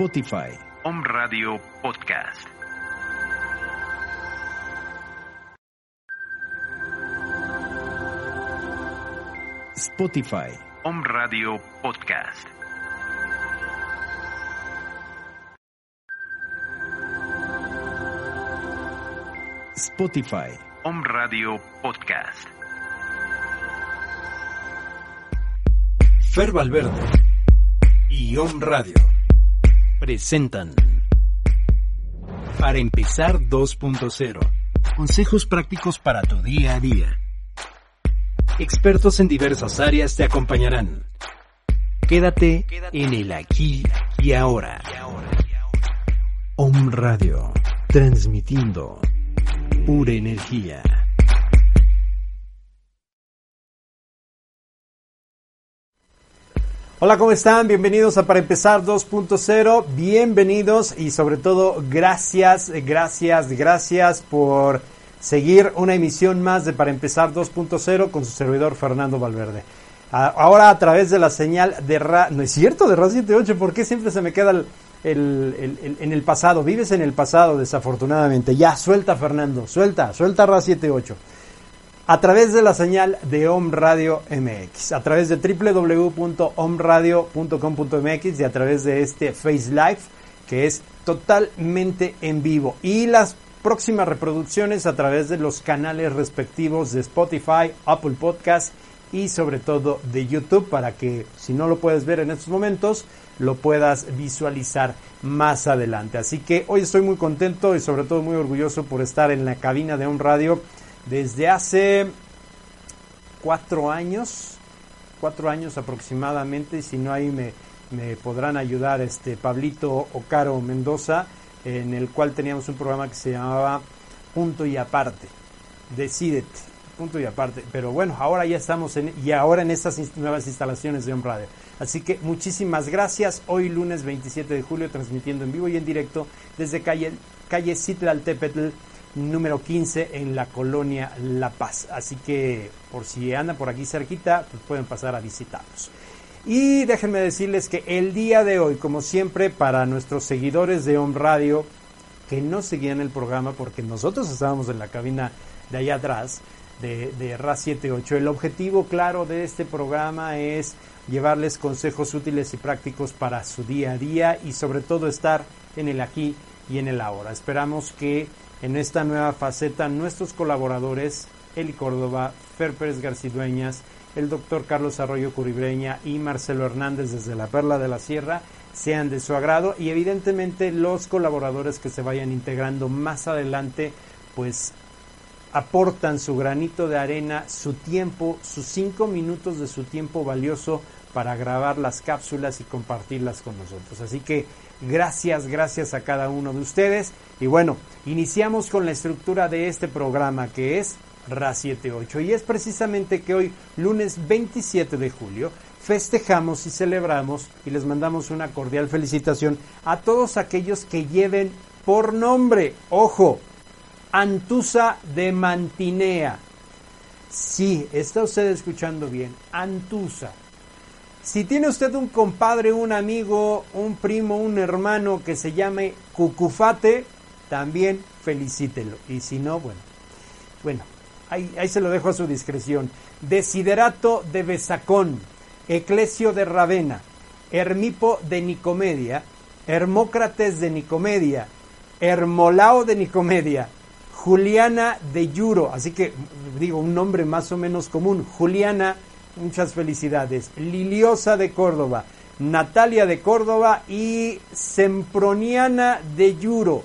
Spotify. Om Radio Podcast. Spotify. Om Radio Podcast. Spotify. Om Radio Podcast. Fer Valverde y Om Radio presentan Para empezar 2.0 Consejos prácticos para tu día a día. Expertos en diversas áreas te acompañarán. Quédate en el aquí y ahora. Om Radio, transmitiendo pura energía. Hola, ¿cómo están? Bienvenidos a Para Empezar 2.0. Bienvenidos y sobre todo gracias, gracias, gracias por seguir una emisión más de Para Empezar 2.0 con su servidor Fernando Valverde. Ah, Ahora a través de la señal de Ra... No es cierto, de Ra 78, ¿por qué siempre se me queda el- el- en el pasado? Vives en el pasado, desafortunadamente. Ya, suelta Fernando, suelta, suelta Ra 78 a través de la señal de Om Radio MX, a través de www.omradio.com.mx y a través de este Face Live que es totalmente en vivo y las próximas reproducciones a través de los canales respectivos de Spotify, Apple Podcast y sobre todo de YouTube para que si no lo puedes ver en estos momentos lo puedas visualizar más adelante. Así que hoy estoy muy contento y sobre todo muy orgulloso por estar en la cabina de Om Radio desde hace cuatro años, cuatro años aproximadamente, y si no ahí me, me podrán ayudar este Pablito Ocaro Mendoza, en el cual teníamos un programa que se llamaba Punto y Aparte, Decídete, Punto y Aparte, pero bueno, ahora ya estamos en, y ahora en estas nuevas instalaciones de On Radio. Así que muchísimas gracias, hoy lunes 27 de julio transmitiendo en vivo y en directo desde calle, calle Citlaltépetl, número 15 en la colonia La Paz. Así que por si andan por aquí cerquita, pues pueden pasar a visitarnos. Y déjenme decirles que el día de hoy, como siempre, para nuestros seguidores de Home Radio, que no seguían el programa porque nosotros estábamos en la cabina de allá atrás, de, de RA 78, el objetivo claro de este programa es llevarles consejos útiles y prácticos para su día a día y sobre todo estar en el aquí y en el ahora. Esperamos que en esta nueva faceta nuestros colaboradores, Eli Córdoba, Fer Pérez Garcidueñas, el doctor Carlos Arroyo Curibreña y Marcelo Hernández desde la Perla de la Sierra sean de su agrado y evidentemente los colaboradores que se vayan integrando más adelante pues aportan su granito de arena, su tiempo, sus cinco minutos de su tiempo valioso para grabar las cápsulas y compartirlas con nosotros. Así que gracias, gracias a cada uno de ustedes. Y bueno, iniciamos con la estructura de este programa que es RA 78 y es precisamente que hoy, lunes 27 de julio, festejamos y celebramos y les mandamos una cordial felicitación a todos aquellos que lleven por nombre, ojo, Antusa de Mantinea. Sí, está usted escuchando bien. Antusa. Si tiene usted un compadre, un amigo, un primo, un hermano que se llame Cucufate, también felicítelo. Y si no, bueno, bueno, ahí, ahí se lo dejo a su discreción. Desiderato de Besacón, Eclesio de Ravena, Hermipo de Nicomedia, Hermócrates de Nicomedia, Hermolao de Nicomedia, Juliana de Yuro, así que digo un nombre más o menos común, Juliana, muchas felicidades, Liliosa de Córdoba, Natalia de Córdoba y Semproniana de Yuro,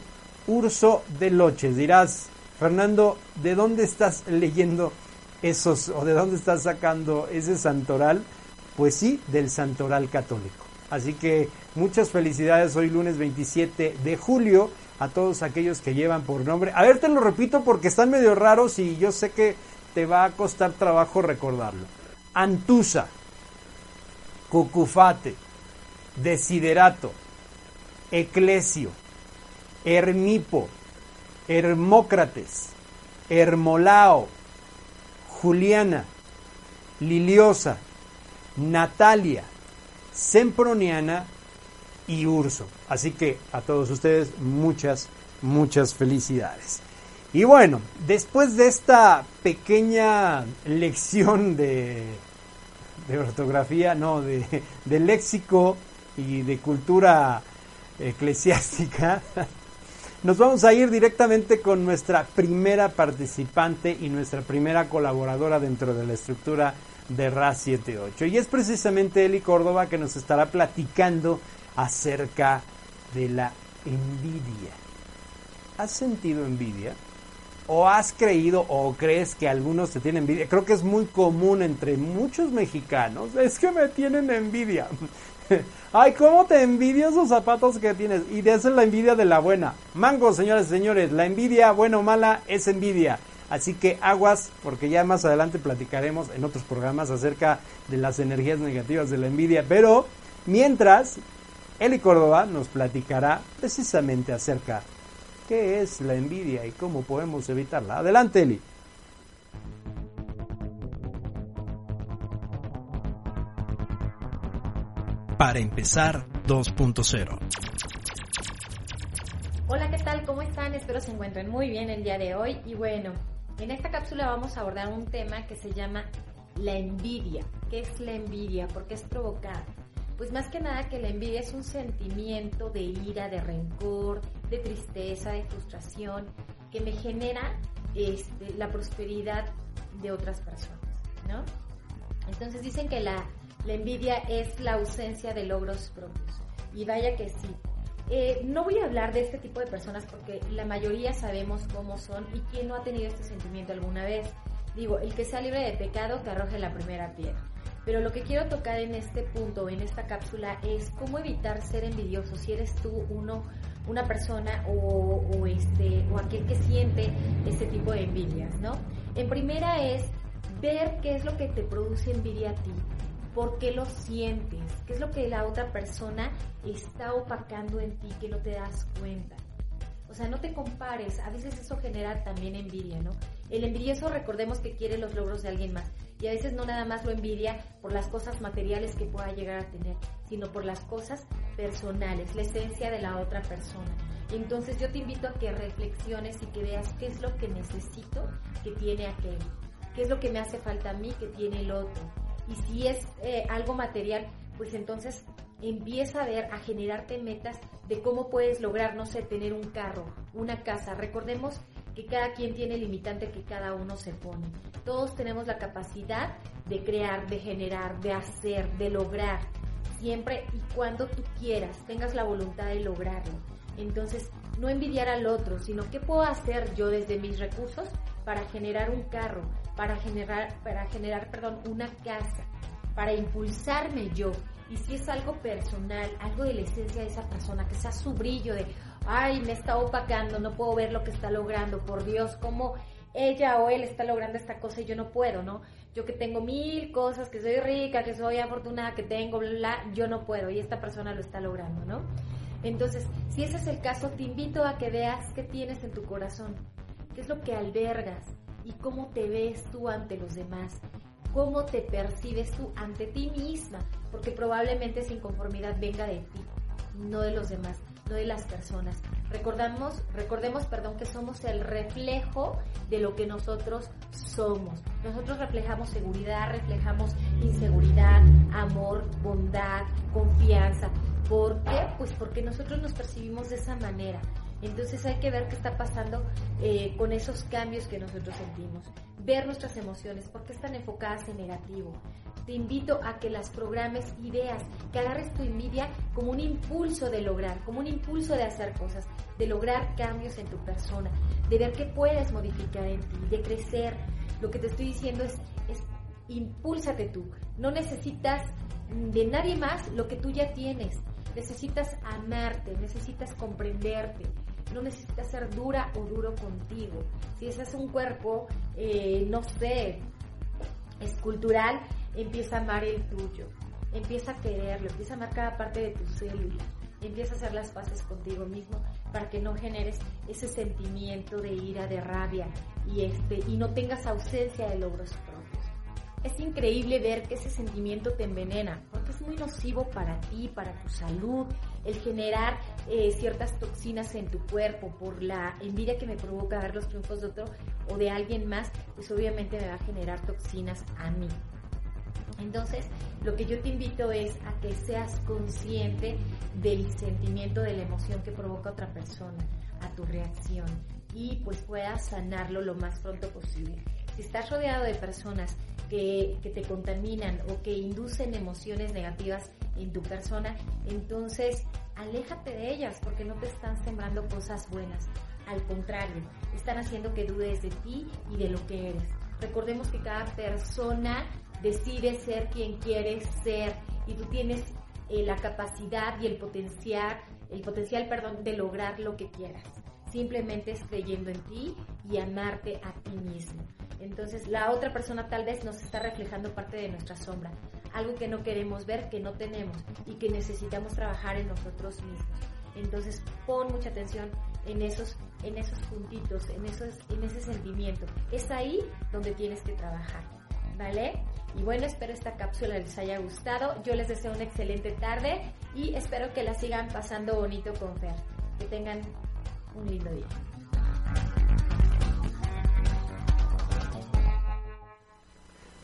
Urso de Loches. Dirás, Fernando, ¿de dónde estás leyendo esos o de dónde estás sacando ese santoral? Pues sí, del santoral católico. Así que muchas felicidades hoy lunes 27 de julio a todos aquellos que llevan por nombre. A ver, te lo repito porque están medio raros y yo sé que te va a costar trabajo recordarlo. Antusa, Cucufate, Desiderato, Eclesio, Hermipo, Hermócrates, Hermolao, Juliana, Liliosa, Natalia, Semproniana y Urso. Así que a todos ustedes muchas, muchas felicidades. Y bueno, después de esta pequeña lección de, de ortografía, no, de, léxico y de cultura eclesiástica, nos vamos a ir directamente con nuestra primera participante y nuestra primera colaboradora dentro de la estructura de RAS 78. Y es precisamente Eli Córdoba que nos estará platicando acerca de la envidia. ¿Has sentido envidia? ¿O has creído o crees que algunos te tienen envidia? Creo que es muy común entre muchos mexicanos. Es que me tienen envidia. Ay, cómo te envidio esos zapatos que tienes. Y de esa es la envidia de la buena. Mango, señores y señores. La envidia, buena o mala, es envidia. Así que aguas, porque ya más adelante platicaremos en otros programas acerca de las energías negativas de la envidia. Pero mientras, Eli Córdoba nos platicará precisamente acerca qué es la envidia y cómo podemos evitarla. Adelante, Eli. Para empezar 2.0. Hola, ¿qué tal? ¿Cómo están? Espero se encuentren muy bien el día de hoy. Y bueno, en esta cápsula vamos a abordar un tema que se llama la envidia. ¿Qué es la envidia? ¿Por qué es provocada? Pues más que nada que la envidia es un sentimiento de ira, de rencor, de tristeza, de frustración, que me genera este, la prosperidad de otras personas, ¿no? Entonces dicen que la, envidia es la ausencia de logros propios. Y vaya que sí. Eh, no voy a hablar de este tipo de personas porque la mayoría sabemos cómo son y quién no ha tenido este sentimiento alguna vez. Digo, el que sea libre de pecado que arroje la primera piedra. Pero lo que quiero tocar en este punto, en esta cápsula, es cómo evitar ser envidioso. Si eres tú uno, una persona o, este, o aquel que siente este tipo de envidias, ¿no? En primera es ver qué es lo que te produce envidia a ti. ¿Por qué lo sientes? ¿Qué es lo que la otra persona está opacando en ti que no te das cuenta? O sea, no te compares. A veces eso genera también envidia, ¿no? El envidioso, recordemos que quiere los logros de alguien más. Y a veces no nada más lo envidia por las cosas materiales que pueda llegar a tener, sino por las cosas personales, la esencia de la otra persona. Entonces yo te invito a que reflexiones y que veas qué es lo que necesito que tiene aquel, qué es lo que me hace falta a mí que tiene el otro. Y si es eh, algo material, pues entonces empieza a ver, a generarte metas de cómo puedes lograr, no sé, tener un carro, una casa. Recordemos que cada quien tiene limitante que cada uno se pone. Todos tenemos la capacidad de crear, de generar, de hacer, de lograr, siempre y cuando tú quieras, tengas la voluntad de lograrlo. Entonces, no envidiar al otro, sino qué puedo hacer yo desde mis recursos para generar un carro, para generar, para generar, perdón, una casa, para impulsarme yo. Y si es algo personal, algo de la esencia de esa persona, que sea su brillo de, ay, me está opacando, no puedo ver lo que está logrando, por Dios, cómo ella o él está logrando esta cosa y yo no puedo, ¿no? Yo que tengo mil cosas, que soy rica, que soy afortunada, que tengo, bla, bla, yo no puedo y esta persona lo está logrando, ¿no? Entonces, si ese es el caso, te invito a que veas qué tienes en tu corazón, qué es lo que albergas y cómo te ves tú ante los demás, cómo te percibes tú ante ti misma, porque probablemente esa inconformidad venga de ti, no de los demás no de las personas. Recordamos, recordemos, perdón, que somos el reflejo de lo que nosotros somos. Nosotros reflejamos seguridad, reflejamos inseguridad, amor, bondad, confianza. ¿Por qué? Pues porque nosotros nos percibimos de esa manera. Entonces hay que ver qué está pasando eh, con esos cambios que nosotros sentimos. Ver nuestras emociones, por qué están enfocadas en negativo te invito a que las programes ideas, que agarres tu envidia como un impulso de lograr, como un impulso de hacer cosas, de lograr cambios en tu persona, de ver qué puedes modificar en ti, de crecer. Lo que te estoy diciendo es, es impúlsate tú. No necesitas de nadie más lo que tú ya tienes. Necesitas amarte, necesitas comprenderte, no necesitas ser dura o duro contigo. Si ese es un cuerpo, eh, no sé, escultural, empieza a amar el tuyo, empieza a quererlo, empieza a amar cada parte de tu célula, empieza a hacer las paces contigo mismo para que no generes ese sentimiento de ira, de rabia y, este, y no tengas ausencia de logros propios. Es increíble ver que ese sentimiento te envenena, porque es muy nocivo para ti, para tu salud el generar eh, ciertas toxinas en tu cuerpo por la envidia que me provoca ver los triunfos de otro o de alguien más, pues obviamente me va a generar toxinas a mí. Entonces, lo que yo te invito es a que seas consciente del sentimiento, de la emoción que provoca otra persona, a tu reacción y pues puedas sanarlo lo más pronto posible. Si estás rodeado de personas que, que te contaminan o que inducen emociones negativas en tu persona, entonces aléjate de ellas porque no te están sembrando cosas buenas. Al contrario, están haciendo que dudes de ti y de lo que eres. Recordemos que cada persona decide ser quien quiere ser y tú tienes eh, la capacidad y el potencial, el potencial, perdón, de lograr lo que quieras. Simplemente es creyendo en ti y amarte a ti mismo. Entonces la otra persona tal vez nos está reflejando parte de nuestra sombra, algo que no queremos ver, que no tenemos y que necesitamos trabajar en nosotros mismos. Entonces pon mucha atención en esos, en esos puntitos, en, esos, en ese sentimiento. Es ahí donde tienes que trabajar, ¿vale? Y bueno, espero esta cápsula les haya gustado. Yo les deseo una excelente tarde y espero que la sigan pasando bonito con Fer. Que tengan un lindo día.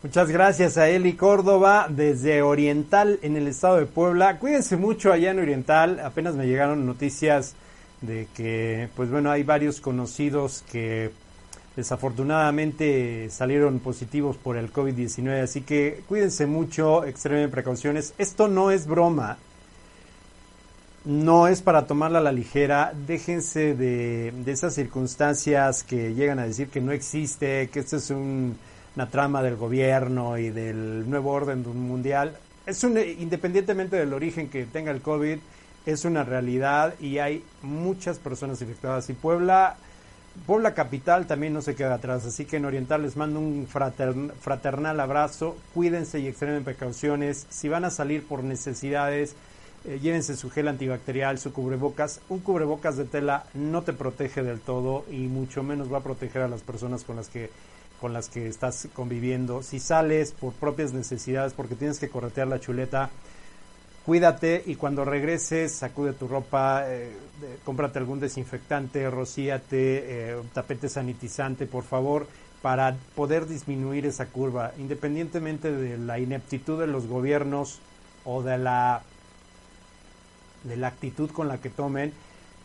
Muchas gracias a Eli Córdoba desde Oriental en el estado de Puebla. Cuídense mucho allá en Oriental. Apenas me llegaron noticias de que, pues bueno, hay varios conocidos que desafortunadamente salieron positivos por el COVID-19. Así que cuídense mucho, extremen precauciones. Esto no es broma. No es para tomarla a la ligera. Déjense de, esas circunstancias que llegan a decir que no existe, que esto es un una trama del gobierno y del nuevo orden mundial. Es un, independientemente del origen que tenga el COVID, es una realidad y hay muchas personas infectadas. Y Puebla, Puebla capital también no se queda atrás. Así que en Oriental les mando un fraternal abrazo. Cuídense y extremen precauciones. Si van a salir por necesidades, eh, llévense su gel antibacterial, su cubrebocas. Un cubrebocas de tela no te protege del todo y mucho menos va a proteger a las personas con las que con las que estás conviviendo. Si sales por propias necesidades, porque tienes que corretear la chuleta, cuídate y cuando regreses sacude tu ropa, eh, cómprate algún desinfectante, rocíate, eh, tapete sanitizante, por favor, para poder disminuir esa curva, independientemente de la ineptitud de los gobiernos o de la de la actitud con la que tomen,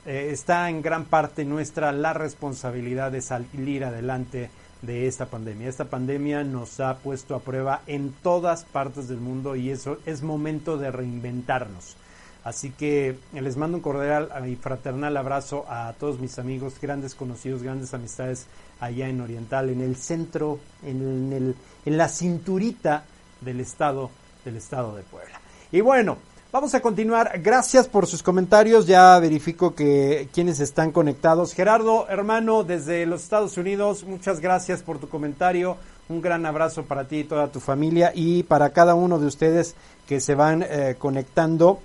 eh, está en gran parte nuestra la responsabilidad de salir adelante de esta pandemia. Esta pandemia nos ha puesto a prueba en todas partes del mundo y eso es momento de reinventarnos. Así que les mando un cordial y fraternal abrazo a todos mis amigos, grandes conocidos, grandes amistades allá en Oriental, en el centro, en, el, en la cinturita del estado, del estado de Puebla. Y bueno, Vamos a continuar. Gracias por sus comentarios. Ya verifico que quienes están conectados. Gerardo, hermano, desde los Estados Unidos, muchas gracias por tu comentario. Un gran abrazo para ti y toda tu familia y para cada uno de ustedes que se van eh, conectando.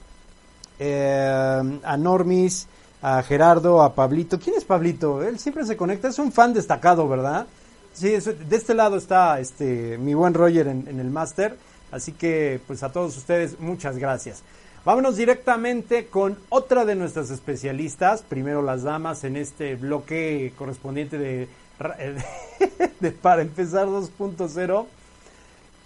Eh, a Normis, a Gerardo, a Pablito. ¿Quién es Pablito? Él siempre se conecta. Es un fan destacado, ¿verdad? Sí, de este lado está este mi buen Roger en, en el máster Así que, pues a todos ustedes, muchas gracias. Vámonos directamente con otra de nuestras especialistas, primero las damas en este bloque correspondiente de, de para empezar 2.0.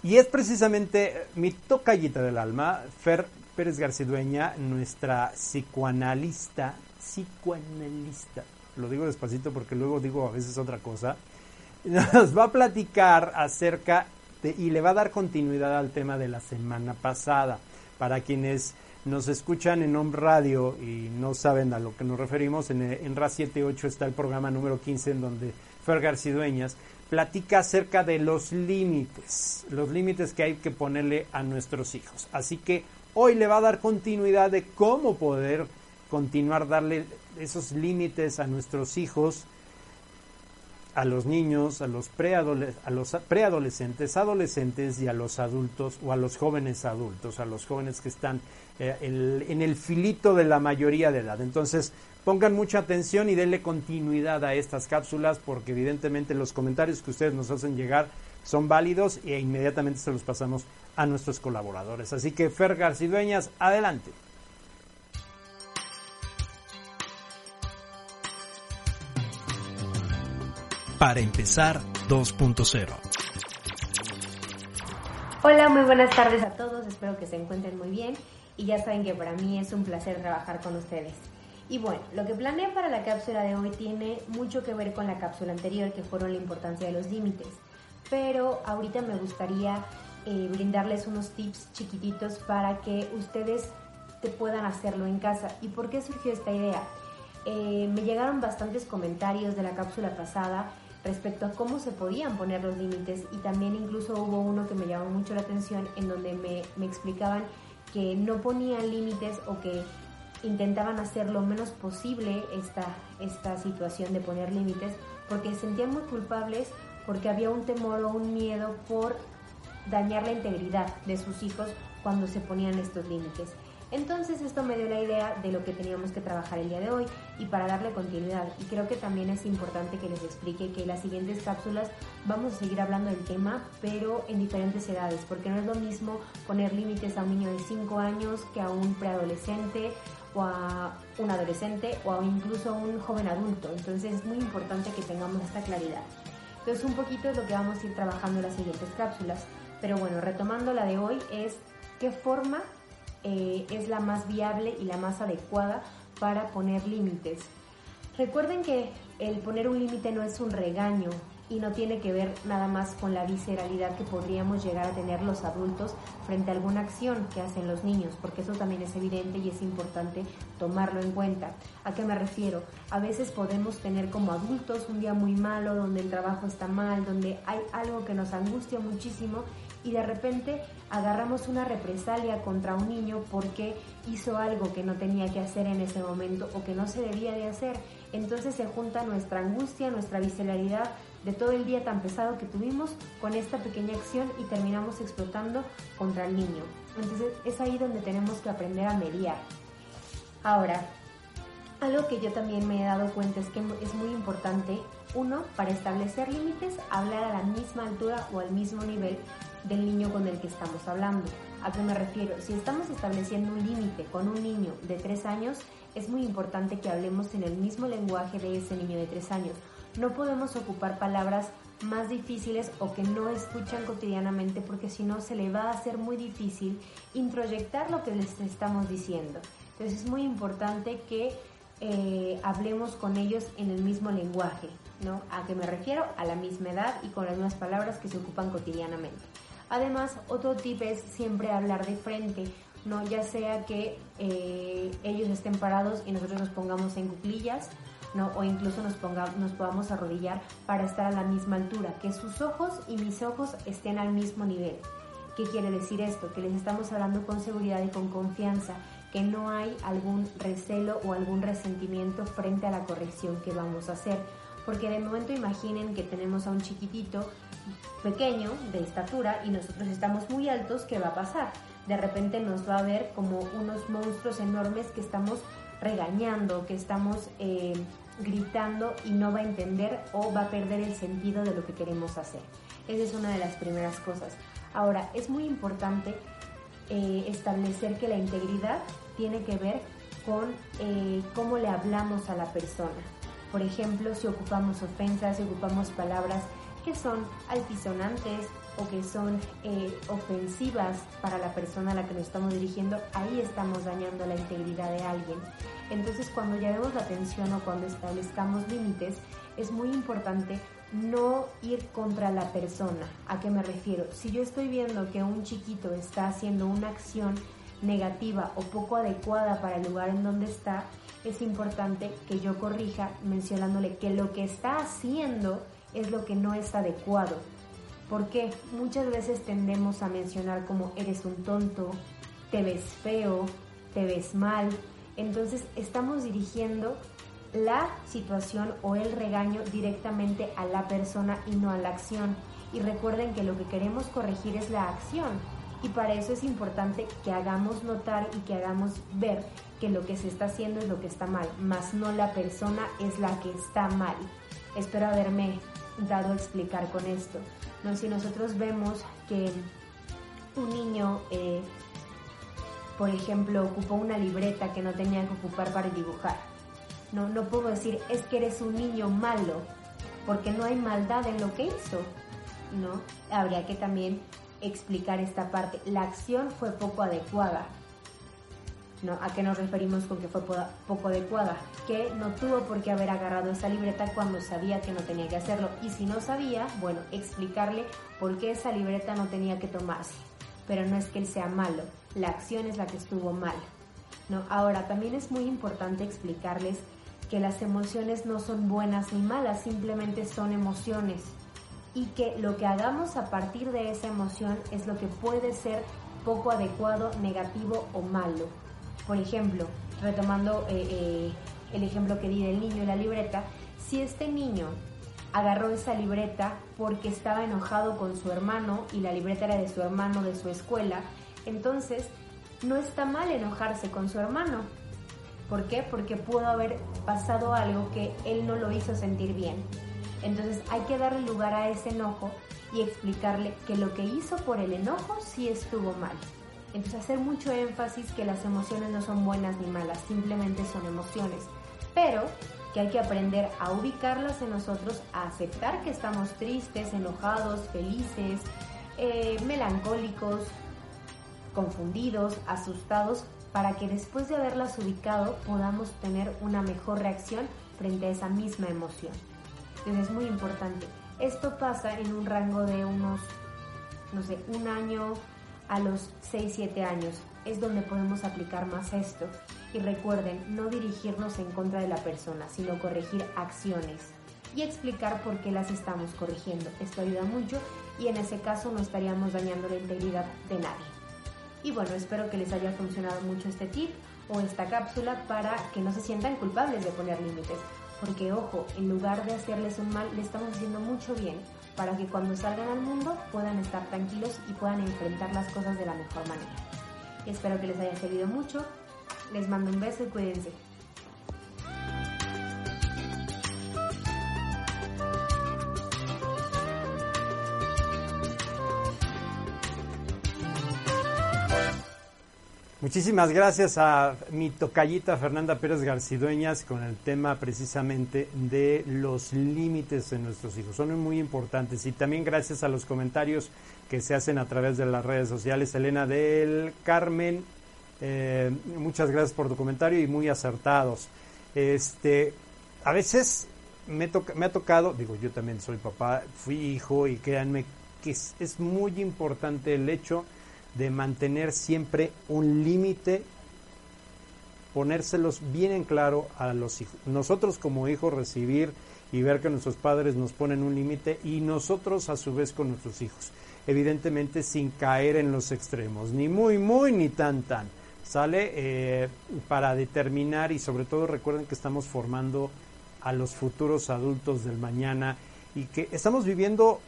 Y es precisamente mi tocallita del alma, Fer Pérez Garcidueña, nuestra psicoanalista, psicoanalista, lo digo despacito porque luego digo a veces otra cosa, nos va a platicar acerca y le va a dar continuidad al tema de la semana pasada. Para quienes nos escuchan en Home Radio y no saben a lo que nos referimos, en, en RA 78 está el programa número 15 en donde Fer Garcidueñas platica acerca de los límites, los límites que hay que ponerle a nuestros hijos. Así que hoy le va a dar continuidad de cómo poder continuar darle esos límites a nuestros hijos a los niños, a los preadolescentes, adolescentes y a los adultos o a los jóvenes adultos, a los jóvenes que están eh, en el filito de la mayoría de edad. Entonces, pongan mucha atención y denle continuidad a estas cápsulas porque evidentemente los comentarios que ustedes nos hacen llegar son válidos e inmediatamente se los pasamos a nuestros colaboradores. Así que Fer Garcidueñas, adelante. Para empezar 2.0. Hola, muy buenas tardes a todos, espero que se encuentren muy bien y ya saben que para mí es un placer trabajar con ustedes. Y bueno, lo que planeé para la cápsula de hoy tiene mucho que ver con la cápsula anterior, que fueron la importancia de los límites. Pero ahorita me gustaría eh, brindarles unos tips chiquititos para que ustedes te puedan hacerlo en casa. ¿Y por qué surgió esta idea? Eh, me llegaron bastantes comentarios de la cápsula pasada respecto a cómo se podían poner los límites y también incluso hubo uno que me llamó mucho la atención en donde me, me explicaban que no ponían límites o que intentaban hacer lo menos posible esta, esta situación de poner límites porque se sentían muy culpables porque había un temor o un miedo por dañar la integridad de sus hijos cuando se ponían estos límites. Entonces esto me dio la idea de lo que teníamos que trabajar el día de hoy y para darle continuidad. Y creo que también es importante que les explique que en las siguientes cápsulas vamos a seguir hablando del tema, pero en diferentes edades, porque no es lo mismo poner límites a un niño de 5 años que a un preadolescente o a un adolescente o incluso a un joven adulto. Entonces es muy importante que tengamos esta claridad. Entonces un poquito es lo que vamos a ir trabajando en las siguientes cápsulas. Pero bueno, retomando la de hoy es qué forma eh, es la más viable y la más adecuada para poner límites. Recuerden que el poner un límite no es un regaño, y no tiene que ver nada más con la visceralidad que podríamos llegar a tener los adultos frente a alguna acción que hacen los niños, porque eso también es evidente y es importante tomarlo en cuenta. ¿A qué me refiero? A veces podemos tener como adultos un día muy malo, donde el trabajo está mal, donde hay algo que nos angustia muchísimo y de repente agarramos una represalia contra un niño porque hizo algo que no tenía que hacer en ese momento o que no se debía de hacer. Entonces se junta nuestra angustia, nuestra visceralidad de todo el día tan pesado que tuvimos con esta pequeña acción y terminamos explotando contra el niño. Entonces es ahí donde tenemos que aprender a mediar. Ahora, algo que yo también me he dado cuenta es que es muy importante, uno, para establecer límites, hablar a la misma altura o al mismo nivel del niño con el que estamos hablando. ¿A qué me refiero? Si estamos estableciendo un límite con un niño de 3 años, es muy importante que hablemos en el mismo lenguaje de ese niño de 3 años no podemos ocupar palabras más difíciles o que no escuchan cotidianamente porque si no se le va a hacer muy difícil introyectar lo que les estamos diciendo. Entonces es muy importante que eh, hablemos con ellos en el mismo lenguaje, ¿no? ¿A qué me refiero? A la misma edad y con las mismas palabras que se ocupan cotidianamente. Además, otro tip es siempre hablar de frente, ¿no? Ya sea que eh, ellos estén parados y nosotros nos pongamos en cuclillas, o incluso nos, ponga, nos podamos arrodillar para estar a la misma altura, que sus ojos y mis ojos estén al mismo nivel. ¿Qué quiere decir esto? Que les estamos hablando con seguridad y con confianza, que no hay algún recelo o algún resentimiento frente a la corrección que vamos a hacer. Porque de momento imaginen que tenemos a un chiquitito pequeño de estatura y nosotros estamos muy altos, ¿qué va a pasar? De repente nos va a ver como unos monstruos enormes que estamos regañando, que estamos eh, gritando y no va a entender o va a perder el sentido de lo que queremos hacer. Esa es una de las primeras cosas. Ahora, es muy importante eh, establecer que la integridad tiene que ver con eh, cómo le hablamos a la persona. Por ejemplo, si ocupamos ofensas, si ocupamos palabras que son altisonantes o que son eh, ofensivas para la persona a la que nos estamos dirigiendo, ahí estamos dañando la integridad de alguien. Entonces, cuando llamemos la atención o cuando establezcamos límites, es muy importante no ir contra la persona. ¿A qué me refiero? Si yo estoy viendo que un chiquito está haciendo una acción negativa o poco adecuada para el lugar en donde está, es importante que yo corrija mencionándole que lo que está haciendo es lo que no es adecuado. Porque muchas veces tendemos a mencionar como eres un tonto, te ves feo, te ves mal, entonces estamos dirigiendo la situación o el regaño directamente a la persona y no a la acción. Y recuerden que lo que queremos corregir es la acción. Y para eso es importante que hagamos notar y que hagamos ver que lo que se está haciendo es lo que está mal, más no la persona es la que está mal. Espero haberme dado explicar con esto. ¿no? Si nosotros vemos que un niño eh, por ejemplo, ocupó una libreta que no tenía que ocupar para dibujar. No, no puedo decir, es que eres un niño malo, porque no hay maldad en lo que hizo, ¿no? Habría que también explicar esta parte. La acción fue poco adecuada. ¿No? ¿A qué nos referimos con que fue poco adecuada? Que no tuvo por qué haber agarrado esa libreta cuando sabía que no tenía que hacerlo. Y si no sabía, bueno, explicarle por qué esa libreta no tenía que tomarse. Pero no es que él sea malo, la acción es la que estuvo mal. ¿no? Ahora, también es muy importante explicarles que las emociones no son buenas ni malas, simplemente son emociones y que lo que hagamos a partir de esa emoción es lo que puede ser poco adecuado, negativo o malo. Por ejemplo, retomando eh, eh, el ejemplo que di del niño y la libreta, si este niño agarró esa libreta porque estaba enojado con su hermano y la libreta era de su hermano de su escuela, entonces no está mal enojarse con su hermano. ¿Por qué? Porque pudo haber pasado algo que él no lo hizo sentir bien. Entonces hay que darle lugar a ese enojo y explicarle que lo que hizo por el enojo sí estuvo mal. Entonces hacer mucho énfasis que las emociones no son buenas ni malas, simplemente son emociones. Pero que hay que aprender a ubicarlas en nosotros, a aceptar que estamos tristes, enojados, felices, eh, melancólicos, confundidos, asustados, para que después de haberlas ubicado podamos tener una mejor reacción frente a esa misma emoción. Entonces es muy importante. Esto pasa en un rango de unos, no sé, un año a los 6, 7 años. Es donde podemos aplicar más esto. Y recuerden, no dirigirnos en contra de la persona, sino corregir acciones y explicar por qué las estamos corrigiendo. Esto ayuda mucho y en ese caso no estaríamos dañando la integridad de nadie. Y bueno, espero que les haya funcionado mucho este tip o esta cápsula para que no se sientan culpables de poner límites. Porque ojo, en lugar de hacerles un mal, le estamos haciendo mucho bien para que cuando salgan al mundo puedan estar tranquilos y puedan enfrentar las cosas de la mejor manera. Espero que les haya servido mucho. Les mando un beso y cuídense. Muchísimas gracias a mi tocallita Fernanda Pérez Garcidueñas con el tema precisamente de los límites de nuestros hijos. Son muy importantes y también gracias a los comentarios que se hacen a través de las redes sociales. Elena del Carmen, eh, muchas gracias por tu comentario y muy acertados. Este, a veces me, me ha tocado, digo, yo también soy papá, fui hijo y créanme que es, es muy importante el hecho de mantener siempre un límite, ponérselos bien en claro a los hijos. Nosotros como hijos recibir y ver que nuestros padres nos ponen un límite y nosotros a su vez con nuestros hijos. Evidentemente sin caer en los extremos, ni muy, muy, ni tan, tan. ¿Sale? Eh, para determinar y sobre todo recuerden que estamos formando a los futuros adultos del mañana y que estamos viviendo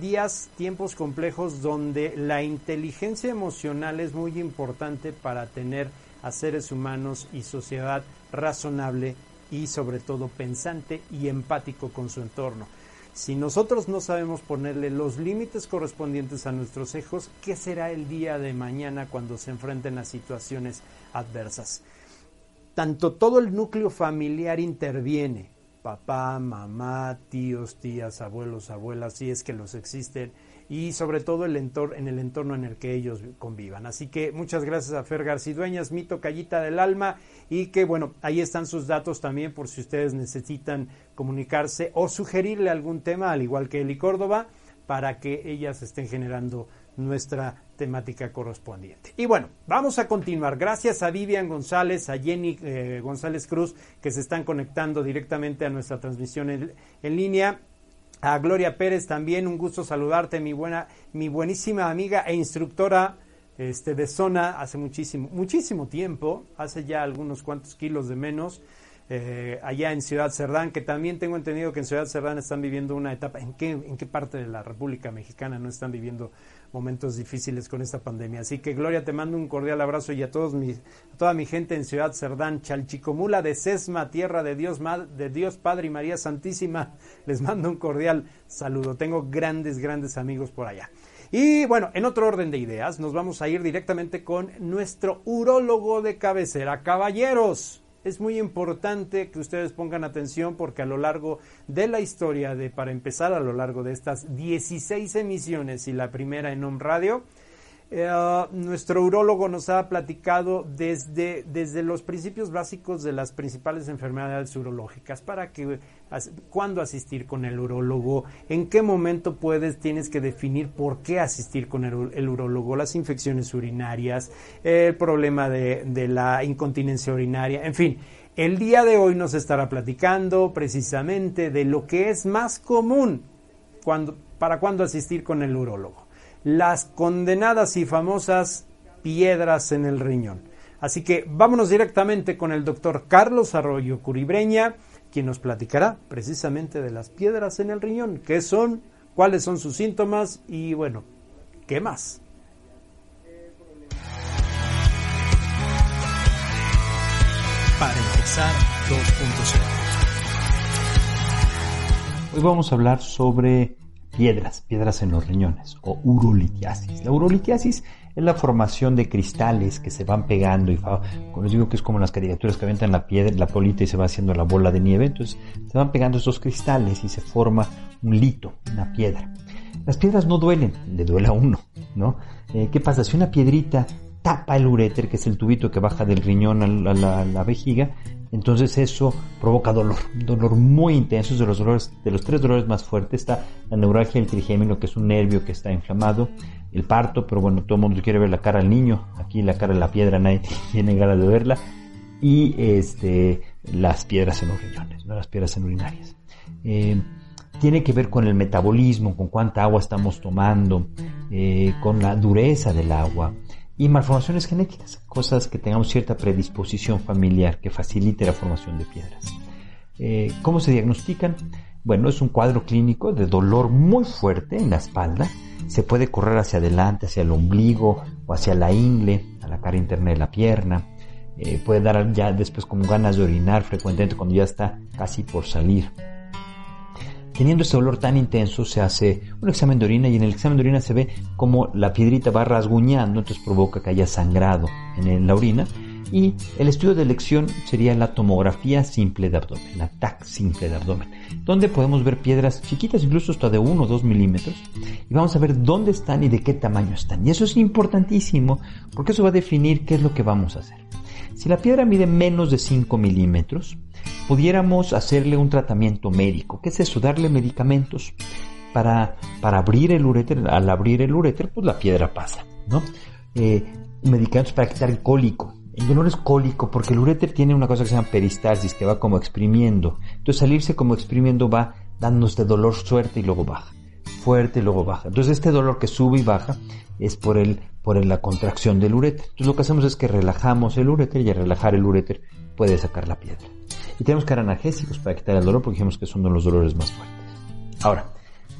días, tiempos complejos donde la inteligencia emocional es muy importante para tener a seres humanos y sociedad razonable y sobre todo pensante y empático con su entorno. Si nosotros no sabemos ponerle los límites correspondientes a nuestros hijos, ¿qué será el día de mañana cuando se enfrenten a situaciones adversas? Tanto todo el núcleo familiar interviene, papá, mamá, tíos, tías, abuelos, abuelas, si es que los existen, y sobre todo el entorno, en el entorno en el que ellos convivan. Así que muchas gracias a Fer Garcidueñas, Mito Callita del Alma, y que bueno, ahí están sus datos también por si ustedes necesitan comunicarse o sugerirle algún tema, al igual que Eli Córdoba, para que ellas estén generando nuestra temática correspondiente. Y bueno, vamos a continuar. Gracias a Vivian González, a Jenny eh, González Cruz, que se están conectando directamente a nuestra transmisión en, línea. A Gloria Pérez también, un gusto saludarte, mi buena, mi buenísima amiga e instructora este, de zona hace muchísimo, muchísimo tiempo, hace ya algunos cuantos kilos de menos. Eh, allá en Ciudad Cerdán, que también tengo entendido que en Ciudad Cerdán están viviendo una etapa, ¿en qué, en qué parte de la República Mexicana no están viviendo momentos difíciles con esta pandemia. Así que Gloria, te mando un cordial abrazo y a todos a toda mi gente en Ciudad Cerdán, Chalchicomula de Sesma, tierra de Dios, de Dios Padre y María Santísima, les mando un cordial saludo. Tengo grandes, grandes amigos por allá. Y bueno, en otro orden de ideas, nos vamos a ir directamente con nuestro urólogo de cabecera. Caballeros, es muy importante que ustedes pongan atención porque a lo largo de la historia de, para empezar, a lo largo de estas 16 emisiones y la primera en Home Radio, eh, nuestro urólogo nos ha platicado desde, desde los principios básicos de las principales enfermedades urológicas, para que cuándo asistir con el urólogo, en qué momento puedes, tienes que definir por qué asistir con el, el urólogo, las infecciones urinarias, el problema de, de la incontinencia urinaria, en fin. El día de hoy nos estará platicando precisamente de lo que es más común cuando, para cuándo asistir con el urólogo las condenadas y famosas piedras en el riñón. Así que vámonos directamente con el doctor Carlos Arroyo Curibreña, quien nos platicará precisamente de las piedras en el riñón, qué son, cuáles son sus síntomas y bueno, ¿qué más? Para empezar 2.0. Hoy vamos a hablar sobre piedras, piedras en los riñones o urolitiasis. La urolitiasis es la formación de cristales que se van pegando y les digo que es como las caricaturas que aventan la piedra, la polita y se va haciendo la bola de nieve, entonces se van pegando esos cristales y se forma un lito, una piedra. Las piedras no duelen, le duele a uno, ¿no? Eh, ¿Qué pasa? Si una piedrita tapa el uréter, que es el tubito que baja del riñón a la, vejiga, entonces eso provoca dolor, dolor muy intenso, de los dolores, de los tres dolores más fuertes. Está la neuralgia del trigémino, que es un nervio que está inflamado, el parto, pero bueno, todo el mundo quiere ver la cara al niño, aquí la cara de la piedra nadie tiene ganas de verla, y este, las piedras en los riñones, las piedras en urinarias. Eh, tiene que ver con el metabolismo, con cuánta agua estamos tomando, eh, con la dureza del agua, y malformaciones genéticas, cosas que tengamos cierta predisposición familiar que facilite la formación de piedras. Eh, ¿Cómo se diagnostican? Bueno, es un cuadro clínico de dolor muy fuerte en la espalda. Se puede correr hacia adelante, hacia el ombligo o hacia la ingle, a la cara interna de la pierna. Eh, puede dar ya después como ganas de orinar frecuentemente cuando ya está casi por salir. Teniendo este dolor tan intenso se hace un examen de orina y en el examen de orina se ve como la piedrita va rasguñando, entonces provoca que haya sangrado en la orina. Y el estudio de elección sería la tomografía simple de abdomen, la TAC simple de abdomen, donde podemos ver piedras chiquitas, incluso hasta de 1 o 2 milímetros, y vamos a ver dónde están y de qué tamaño están. Y eso es importantísimo, porque eso va a definir qué es lo que vamos a hacer. Si la piedra mide menos de 5 milímetros, pudiéramos hacerle un tratamiento médico. ¿Qué es eso? Darle medicamentos para, para abrir el uréter. Al abrir el uréter, pues la piedra pasa, ¿no? Eh, medicamentos para quitar el cólico. El dolor es cólico porque el uréter tiene una cosa que se llama peristalsis, que va como exprimiendo. Entonces salirse como exprimiendo va dándonos de dolor suerte y luego baja. Fuerte y luego baja. Entonces este dolor que sube y baja es por, el, por la contracción del uréter. Entonces lo que hacemos es que relajamos el uréter y al relajar el uréter puede sacar la piedra. Y tenemos que dar analgésicos para quitar el dolor porque dijimos que son de los dolores más fuertes. Ahora,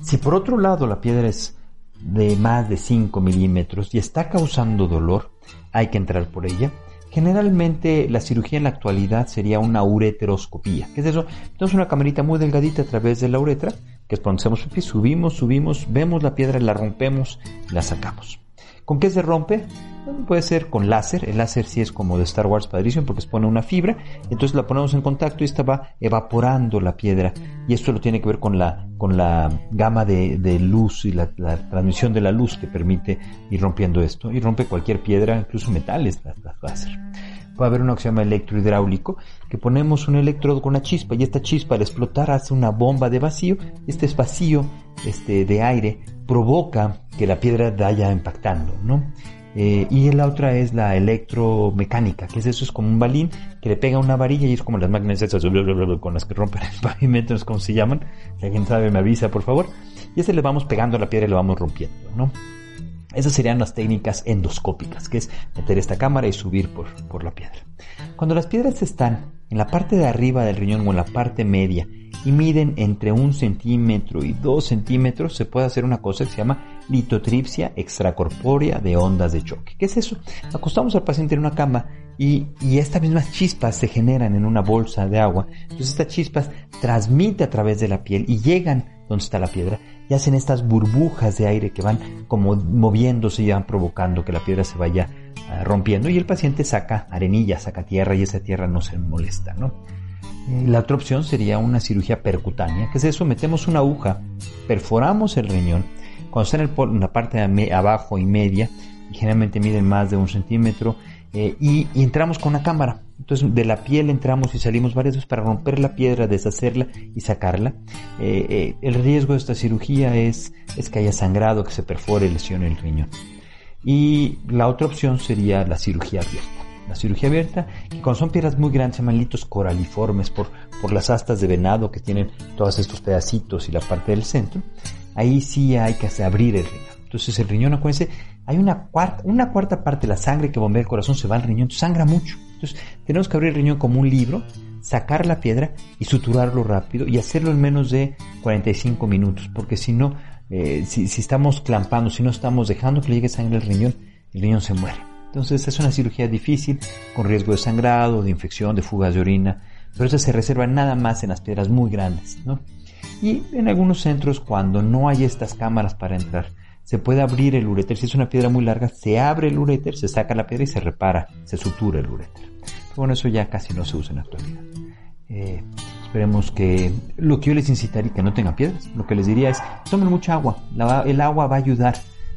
si por otro lado la piedra es de más de 5 milímetros y está causando dolor, hay que entrar por ella. Generalmente la cirugía en la actualidad sería una ureteroscopía. ¿Qué es eso? Entonces una camarita muy delgadita a través de la uretra, que es cuando hacemos subimos, subimos, vemos la piedra, la rompemos, la sacamos. ¿Con qué se rompe? puede ser con láser, el láser sí es como de Star Wars Padrísimo porque se pone una fibra, entonces la ponemos en contacto y esta va evaporando la piedra y esto lo tiene que ver con la, con la gama de, luz y la, transmisión de la luz que permite ir rompiendo esto y rompe cualquier piedra, incluso metales, láser. Puede haber uno que se electrohidráulico, que ponemos un electrodo con una chispa y esta chispa al explotar hace una bomba de vacío, este vacío este, de aire provoca que la piedra vaya impactando, ¿no? Eh, y la otra es la electromecánica, que es eso, es como un balín que le pega una varilla y es como las máquinas esas con las que rompen el pavimento, no sé cómo se llaman. Si alguien sabe me avisa, por favor. Y ese le vamos pegando a la piedra y le vamos rompiendo, ¿no? Esas serían las técnicas endoscópicas, que es meter esta cámara y subir por, por la piedra. Cuando las piedras están en la parte de arriba del riñón o en la parte media y miden entre un centímetro y dos centímetros, se puede hacer una cosa que se llama litotripsia extracorpórea de ondas de choque. ¿Qué es eso? Acostamos al paciente en una cama y, y, estas mismas chispas se generan en una bolsa de agua. Entonces estas chispas transmiten a través de la piel y llegan donde está la piedra y hacen estas burbujas de aire que van como moviéndose y van provocando que la piedra se vaya ah, rompiendo y el paciente saca arenilla, saca tierra y esa tierra no se molesta, ¿no? Eh, la otra opción sería una cirugía percutánea, que es eso, metemos una aguja, perforamos el riñón, cuando está en, la parte de abajo y media, generalmente miden más de un centímetro, eh, y, entramos con una cámara. Entonces de la piel entramos y salimos varias veces para romper la piedra, deshacerla y sacarla. Eh, el riesgo de esta cirugía es, es que haya sangrado, que se perfore, lesione el riñón. Y la otra opción sería la cirugía abierta la cirugía abierta, que cuando son piedras muy grandes se llaman litos coraliformes por, por las astas de venado que tienen todos estos pedacitos y la parte del centro, ahí sí hay que abrir el riñón. Entonces el riñón, acuérdense, hay una cuarta, una cuarta parte de la sangre que bombea el corazón se va al riñón, sangra mucho. Entonces tenemos que abrir el riñón como un libro, sacar la piedra y suturarlo rápido y hacerlo en menos de 45 minutos, porque si no, eh, si, estamos clampando, si no estamos dejando que le llegue sangre al riñón, el riñón se muere. Entonces es una cirugía difícil, con riesgo de sangrado, de infección, de fugas de orina, pero eso se reserva nada más en las piedras muy grandes, ¿no? Y en algunos centros, cuando no hay estas cámaras para entrar, se puede abrir el ureter. Si es una piedra muy larga, se abre el ureter, se saca la piedra y se repara, se sutura el ureter. Pero bueno, eso ya casi no se usa en la actualidad. Eh, esperemos que lo que yo les incitaría que no tengan piedras, lo que les diría es tomen mucha agua. el agua va a ayudar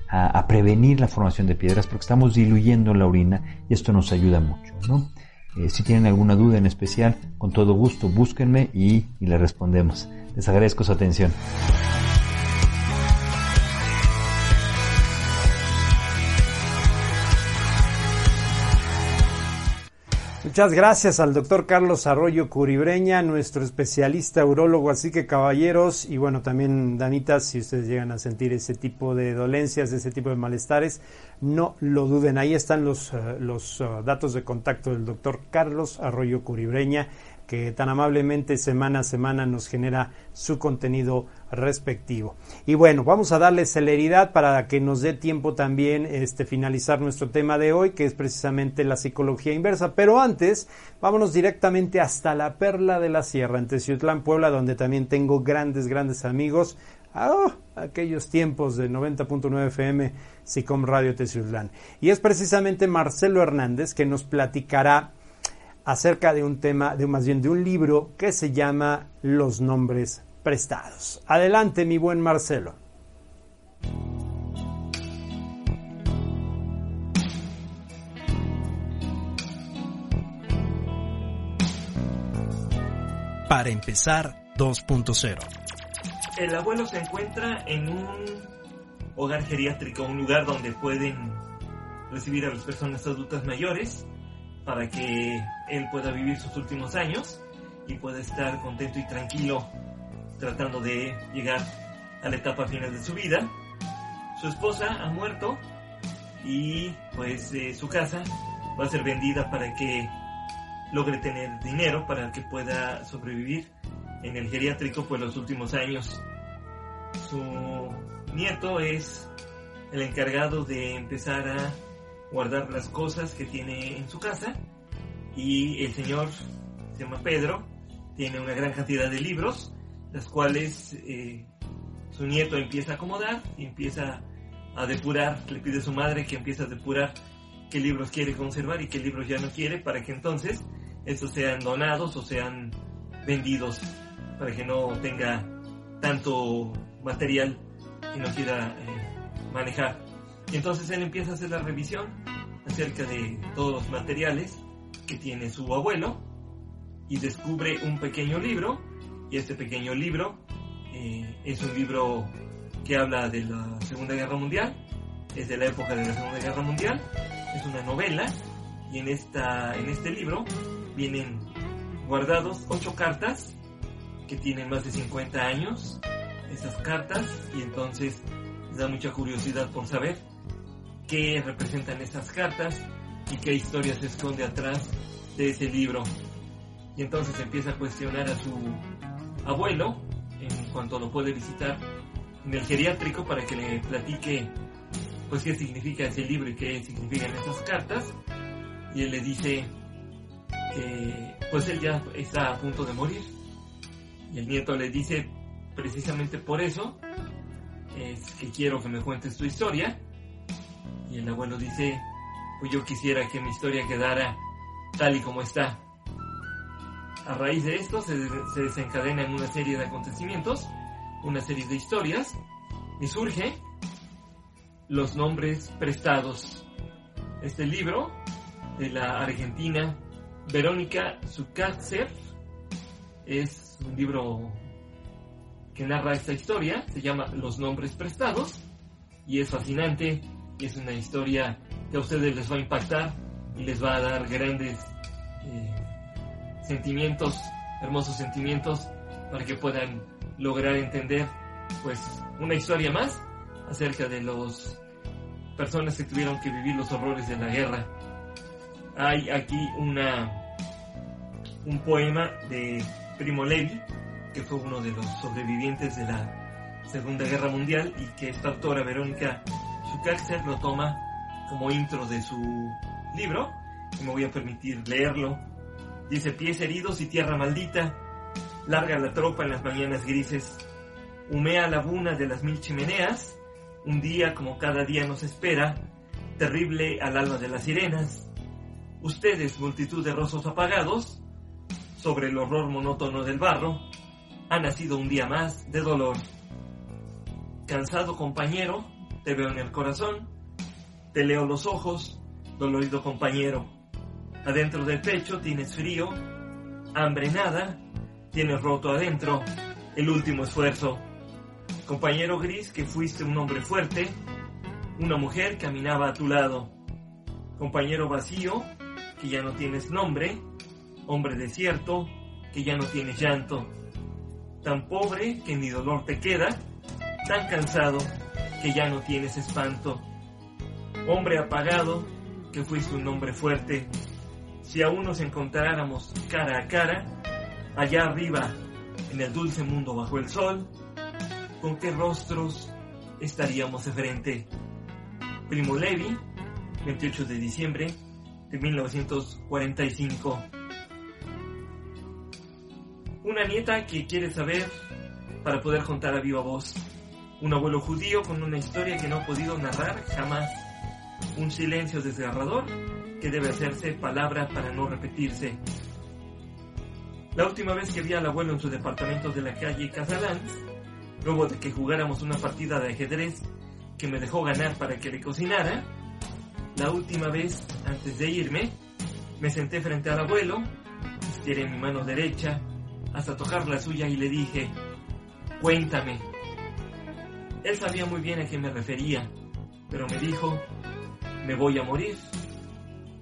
a, prevenir la formación de piedras porque estamos diluyendo la orina y esto nos ayuda mucho, ¿no? Eh, si tienen alguna duda en especial, con todo gusto búsquenme y, y les respondemos. Les agradezco su atención. Muchas gracias al doctor Carlos Arroyo Curibreña, nuestro especialista urólogo. Así que caballeros, y bueno, también Danitas, si ustedes llegan a sentir ese tipo de dolencias, ese tipo de malestares, no lo duden. Ahí están los, eh, los eh, datos de contacto del doctor Carlos Arroyo Curibreña que tan amablemente semana a semana nos genera su contenido respectivo. Y bueno, vamos a darle celeridad para que nos dé tiempo también este finalizar nuestro tema de hoy, que es precisamente la psicología inversa. Pero antes, vámonos directamente hasta la Perla de la Sierra, en Teciutlán, Puebla, donde también tengo grandes, grandes amigos. Oh, aquellos tiempos de 90.9 FM, SICOM Radio Teciutlán. Y es precisamente Marcelo Hernández que nos platicará acerca de un tema, de más bien de un libro que se llama Los nombres prestados. Adelante, mi buen Marcelo. Para empezar, 2.0. El abuelo se encuentra en un hogar geriátrico, un lugar donde pueden recibir a las personas adultas mayores para que él pueda vivir sus últimos años y pueda estar contento y tranquilo tratando de llegar a la etapa final de su vida. Su esposa ha muerto y pues eh, su casa va a ser vendida para que logre tener dinero para que pueda sobrevivir en el geriátrico por los últimos años. Su nieto es el encargado de empezar a guardar las cosas que tiene en su casa y el señor se llama Pedro, tiene una gran cantidad de libros, las cuales eh, su nieto empieza a acomodar y empieza a depurar, le pide a su madre que empiece a depurar qué libros quiere conservar y qué libros ya no quiere para que entonces estos sean donados o sean vendidos para que no tenga tanto material que no quiera eh, manejar. Y entonces él empieza a hacer la revisión acerca de todos los materiales que tiene su abuelo y descubre un pequeño libro y este pequeño libro eh, es un libro que habla de la Segunda Guerra Mundial, es de la época de la Segunda Guerra Mundial, es una novela y en, esta, en este libro vienen guardados ocho cartas que tienen más de 50 años, esas cartas, y entonces da mucha curiosidad por saber qué representan esas cartas y qué historia se esconde atrás de ese libro. Y entonces empieza a cuestionar a su abuelo en cuanto lo puede visitar en el geriátrico para que le platique pues qué significa ese libro y qué significan esas cartas. Y él le dice pues él ya está a punto de morir. Y el nieto le dice precisamente por eso es que quiero que me cuentes tu historia. Y el abuelo dice, pues yo quisiera que mi historia quedara tal y como está. A raíz de esto se, se desencadena en una serie de acontecimientos, una serie de historias, y surge los nombres prestados. Este libro de la argentina Verónica Zukatsev es un libro que narra esta historia, se llama Los nombres prestados y es fascinante es una historia que a ustedes les va a impactar y les va a dar grandes eh, sentimientos, hermosos sentimientos para que puedan lograr entender pues una historia más acerca de las personas que tuvieron que vivir los horrores de la guerra. Hay aquí una un poema de Primo Levi, que fue uno de los sobrevivientes de la Segunda Guerra Mundial y que esta autora Verónica Schukaxer lo toma como intro de su libro y me voy a permitir leerlo. Dice pies heridos y tierra maldita, larga la tropa en las mañanas grises, humea la buna de las mil chimeneas, un día como cada día nos espera, terrible al alba de las sirenas. Ustedes, multitud de rostros apagados, sobre el horror monótono del barro, ha nacido un día más de dolor. Cansado compañero, te veo en el corazón, te leo los ojos, dolorido compañero. Adentro del pecho tienes frío, hambre nada, tienes roto adentro el último esfuerzo. Compañero gris que fuiste un hombre fuerte, una mujer caminaba a tu lado. Compañero vacío que ya no tienes nombre, hombre desierto que ya no tienes llanto. Tan pobre que ni dolor te queda, tan cansado que ya no tienes espanto. Hombre apagado que fuiste un hombre fuerte. Si aún nos encontráramos cara a cara, allá arriba, en el dulce mundo bajo el sol, ¿con qué rostros estaríamos de frente? Primo Levi, 28 de diciembre de 1945. Una nieta que quiere saber para poder contar a viva voz. Un abuelo judío con una historia que no ha podido narrar jamás. Un silencio desgarrador que debe hacerse palabra para no repetirse. La última vez que vi al abuelo en su departamento de la calle Casalans, luego de que jugáramos una partida de ajedrez que me dejó ganar para que le cocinara, la última vez antes de irme, me senté frente al abuelo, estiré mi mano derecha hasta tocar la suya y le dije, cuéntame. Él sabía muy bien a qué me refería, pero me dijo, me voy a morir.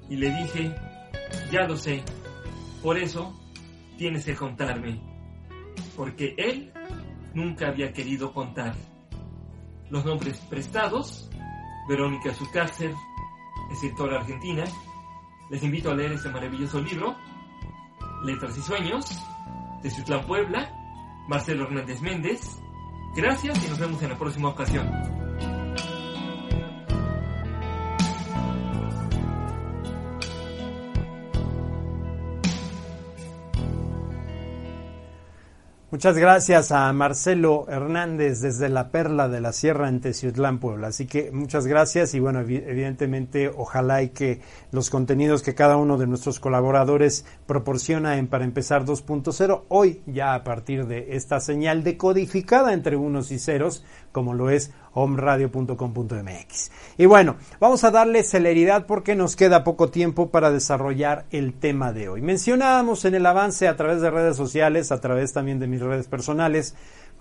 Y le dije, ya lo sé, por eso tienes que contarme, porque él nunca había querido contar. Los nombres prestados, Verónica Zucácer, escritora argentina, les invito a leer este maravilloso libro, Letras y Sueños, de Ciutlán Puebla, Marcelo Hernández Méndez. Gracias y nos vemos en la próxima ocasión. Muchas gracias a Marcelo Hernández desde la Perla de la Sierra en Teciutlán, Puebla. Así que muchas gracias y bueno, evidentemente ojalá y que los contenidos que cada uno de nuestros colaboradores proporciona en Para Empezar 2.0, hoy ya a partir de esta señal decodificada entre unos y ceros, como lo es omradio.com.mx. Y bueno, vamos a darle celeridad porque nos queda poco tiempo para desarrollar el tema de hoy. Mencionábamos en el avance a través de redes sociales, a través también de mis redes personales,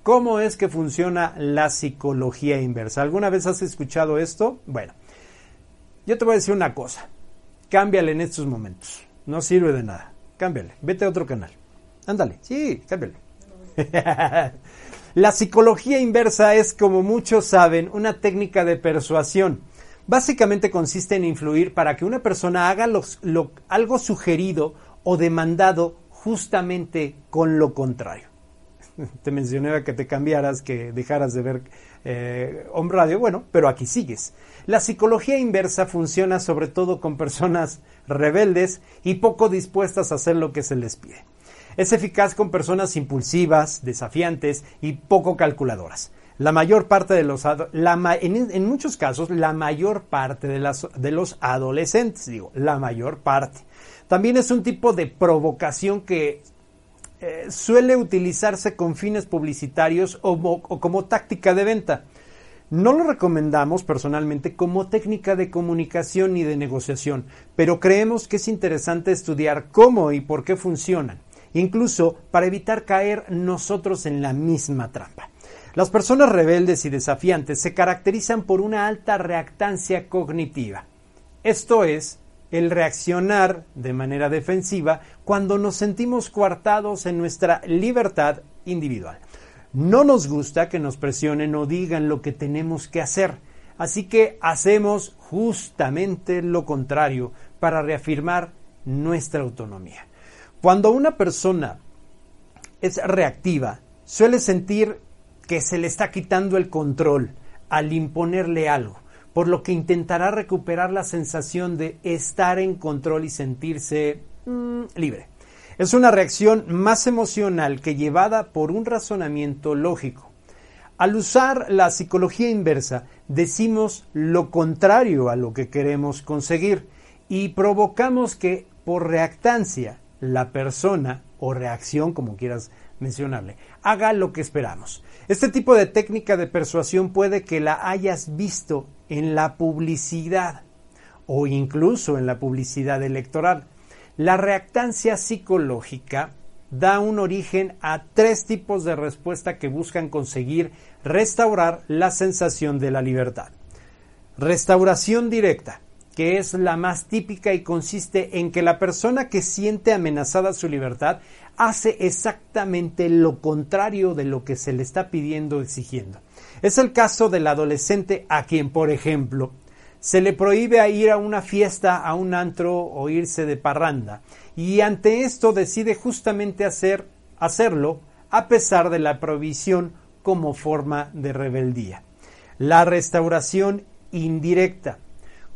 cómo es que funciona la psicología inversa. ¿Alguna vez has escuchado esto? Bueno, yo te voy a decir una cosa. Cámbiale en estos momentos. No sirve de nada. Cámbiale. Vete a otro canal. Ándale. Sí, cámbiale. La psicología inversa es, como muchos saben, una técnica de persuasión. Básicamente consiste en influir para que una persona haga algo sugerido o demandado justamente con lo contrario. Te mencionaba que te cambiaras, que dejaras de ver eh, Radio, bueno, pero aquí sigues. La psicología inversa funciona sobre todo con personas rebeldes y poco dispuestas a hacer lo que se les pide. Es eficaz con personas impulsivas, desafiantes y poco calculadoras. La mayor parte de los en, muchos casos la mayor parte de, los adolescentes, digo, la mayor parte. También es un tipo de provocación que eh, suele utilizarse con fines publicitarios o, o como táctica de venta. No lo recomendamos personalmente como técnica de comunicación y de negociación, pero creemos que es interesante estudiar cómo y por qué funcionan, incluso para evitar caer nosotros en la misma trampa. Las personas rebeldes y desafiantes se caracterizan por una alta reactancia cognitiva. Esto es, el reaccionar de manera defensiva cuando nos sentimos coartados en nuestra libertad individual. No nos gusta que nos presionen o digan lo que tenemos que hacer, así que hacemos justamente lo contrario para reafirmar nuestra autonomía. Cuando una persona es reactiva, suele sentir que se le está quitando el control al imponerle algo, por lo que intentará recuperar la sensación de estar en control y sentirse mm, libre. Es una reacción más emocional que llevada por un razonamiento lógico. Al usar la psicología inversa, decimos lo contrario a lo que queremos conseguir y provocamos que por reactancia la persona o reacción, como quieras mencionarle, haga lo que esperamos. Este tipo de técnica de persuasión puede que la hayas visto en la publicidad o incluso en la publicidad electoral. La reactancia psicológica da un origen a tres tipos de respuesta que buscan conseguir restaurar la sensación de la libertad. Restauración directa, que es la más típica y consiste en que la persona que siente amenazada su libertad hace exactamente lo contrario de lo que se le está pidiendo o exigiendo. Es el caso del adolescente a quien, por ejemplo, se le prohíbe ir a una fiesta, a un antro o irse de parranda. Y ante esto decide justamente hacer, hacerlo a pesar de la prohibición como forma de rebeldía. La restauración indirecta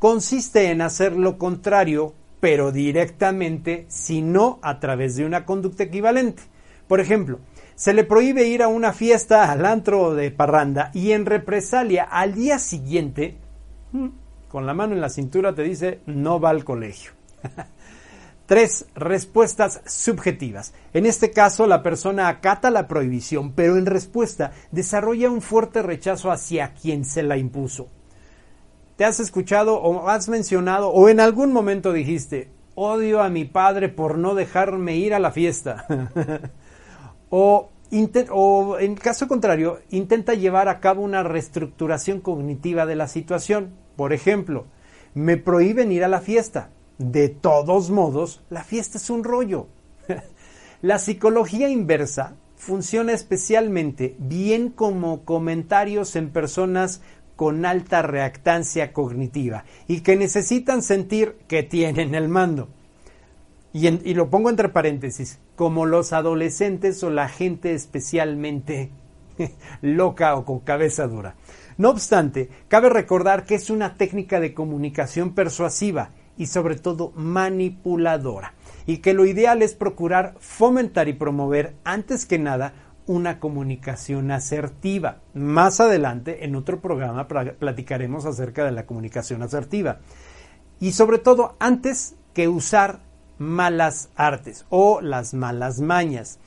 consiste en hacer lo contrario, pero directamente, sino a través de una conducta equivalente. Por ejemplo, se le prohíbe ir a una fiesta al antro de parranda y en represalia al día siguiente hmm, con la mano en la cintura te dice no va al colegio. Tres respuestas subjetivas. En este caso, la persona acata la prohibición, pero en respuesta desarrolla un fuerte rechazo hacia quien se la impuso. ¿Te has escuchado o has mencionado o en algún momento dijiste, odio a mi padre por no dejarme ir a la fiesta? o, o en caso contrario, intenta llevar a cabo una reestructuración cognitiva de la situación por ejemplo, me prohíben ir a la fiesta. De todos modos, la fiesta es un rollo. la psicología inversa funciona especialmente bien como comentarios en personas con alta reactancia cognitiva y que necesitan sentir que tienen el mando. Y, y, lo pongo entre paréntesis, como los adolescentes o la gente especialmente loca o con cabeza dura. No obstante, cabe recordar que es una técnica de comunicación persuasiva y sobre todo manipuladora, y que lo ideal es procurar fomentar y promover antes que nada una comunicación asertiva. Más adelante, en otro programa, platicaremos acerca de la comunicación asertiva. Y sobre todo, antes que usar malas artes o las malas mañas.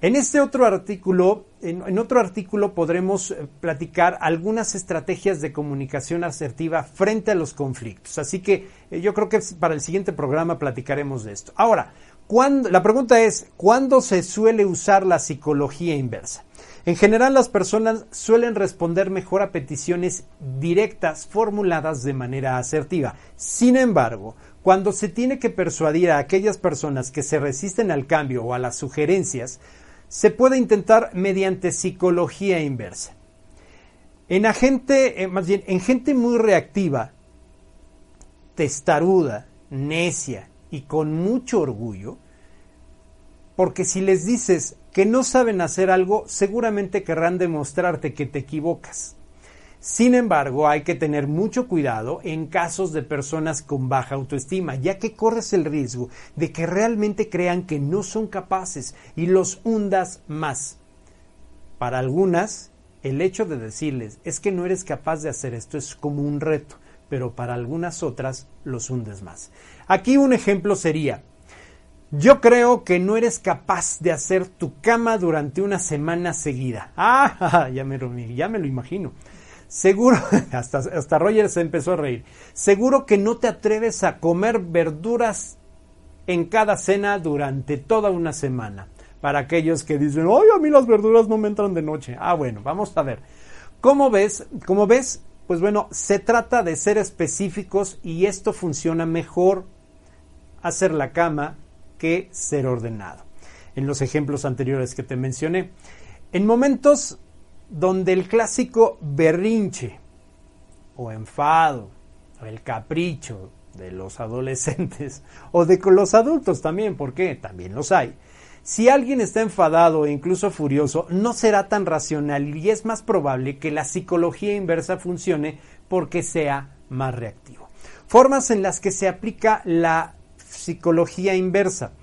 En este otro artículo, en, otro artículo podremos eh, platicar algunas estrategias de comunicación asertiva frente a los conflictos. Así que eh, yo creo que para el siguiente programa platicaremos de esto. Ahora, la pregunta es, ¿cuándo se suele usar la psicología inversa? En general las personas suelen responder mejor a peticiones directas formuladas de manera asertiva. Sin embargo, cuando se tiene que persuadir a aquellas personas que se resisten al cambio o a las sugerencias, se puede intentar mediante psicología inversa. En gente, eh, más bien, en gente muy reactiva, testaruda, necia y con mucho orgullo, porque si les dices que no saben hacer algo, seguramente querrán demostrarte que te equivocas. Sin embargo, hay que tener mucho cuidado en casos de personas con baja autoestima, ya que corres el riesgo de que realmente crean que no son capaces y los hundas más. Para algunas, el hecho de decirles es que no eres capaz de hacer esto es como un reto, pero para algunas otras los hundes más. Aquí un ejemplo sería, yo creo que no eres capaz de hacer tu cama durante una semana seguida. Ah, ya me, ya me lo imagino. Seguro, hasta, hasta Roger se empezó a reír. Seguro que no te atreves a comer verduras en cada cena durante toda una semana. Para aquellos que dicen, ay, a mí las verduras no me entran de noche. Ah, bueno, vamos a ver. ¿Cómo ves? ¿Cómo ves? Pues bueno, se trata de ser específicos y esto funciona mejor hacer la cama que ser ordenado. En los ejemplos anteriores que te mencioné. En momentos donde el clásico berrinche o enfado o el capricho de los adolescentes o de los adultos también, porque también los hay. Si alguien está enfadado e incluso furioso, no será tan racional y es más probable que la psicología inversa funcione porque sea más reactivo. Formas en las que se aplica la psicología inversa.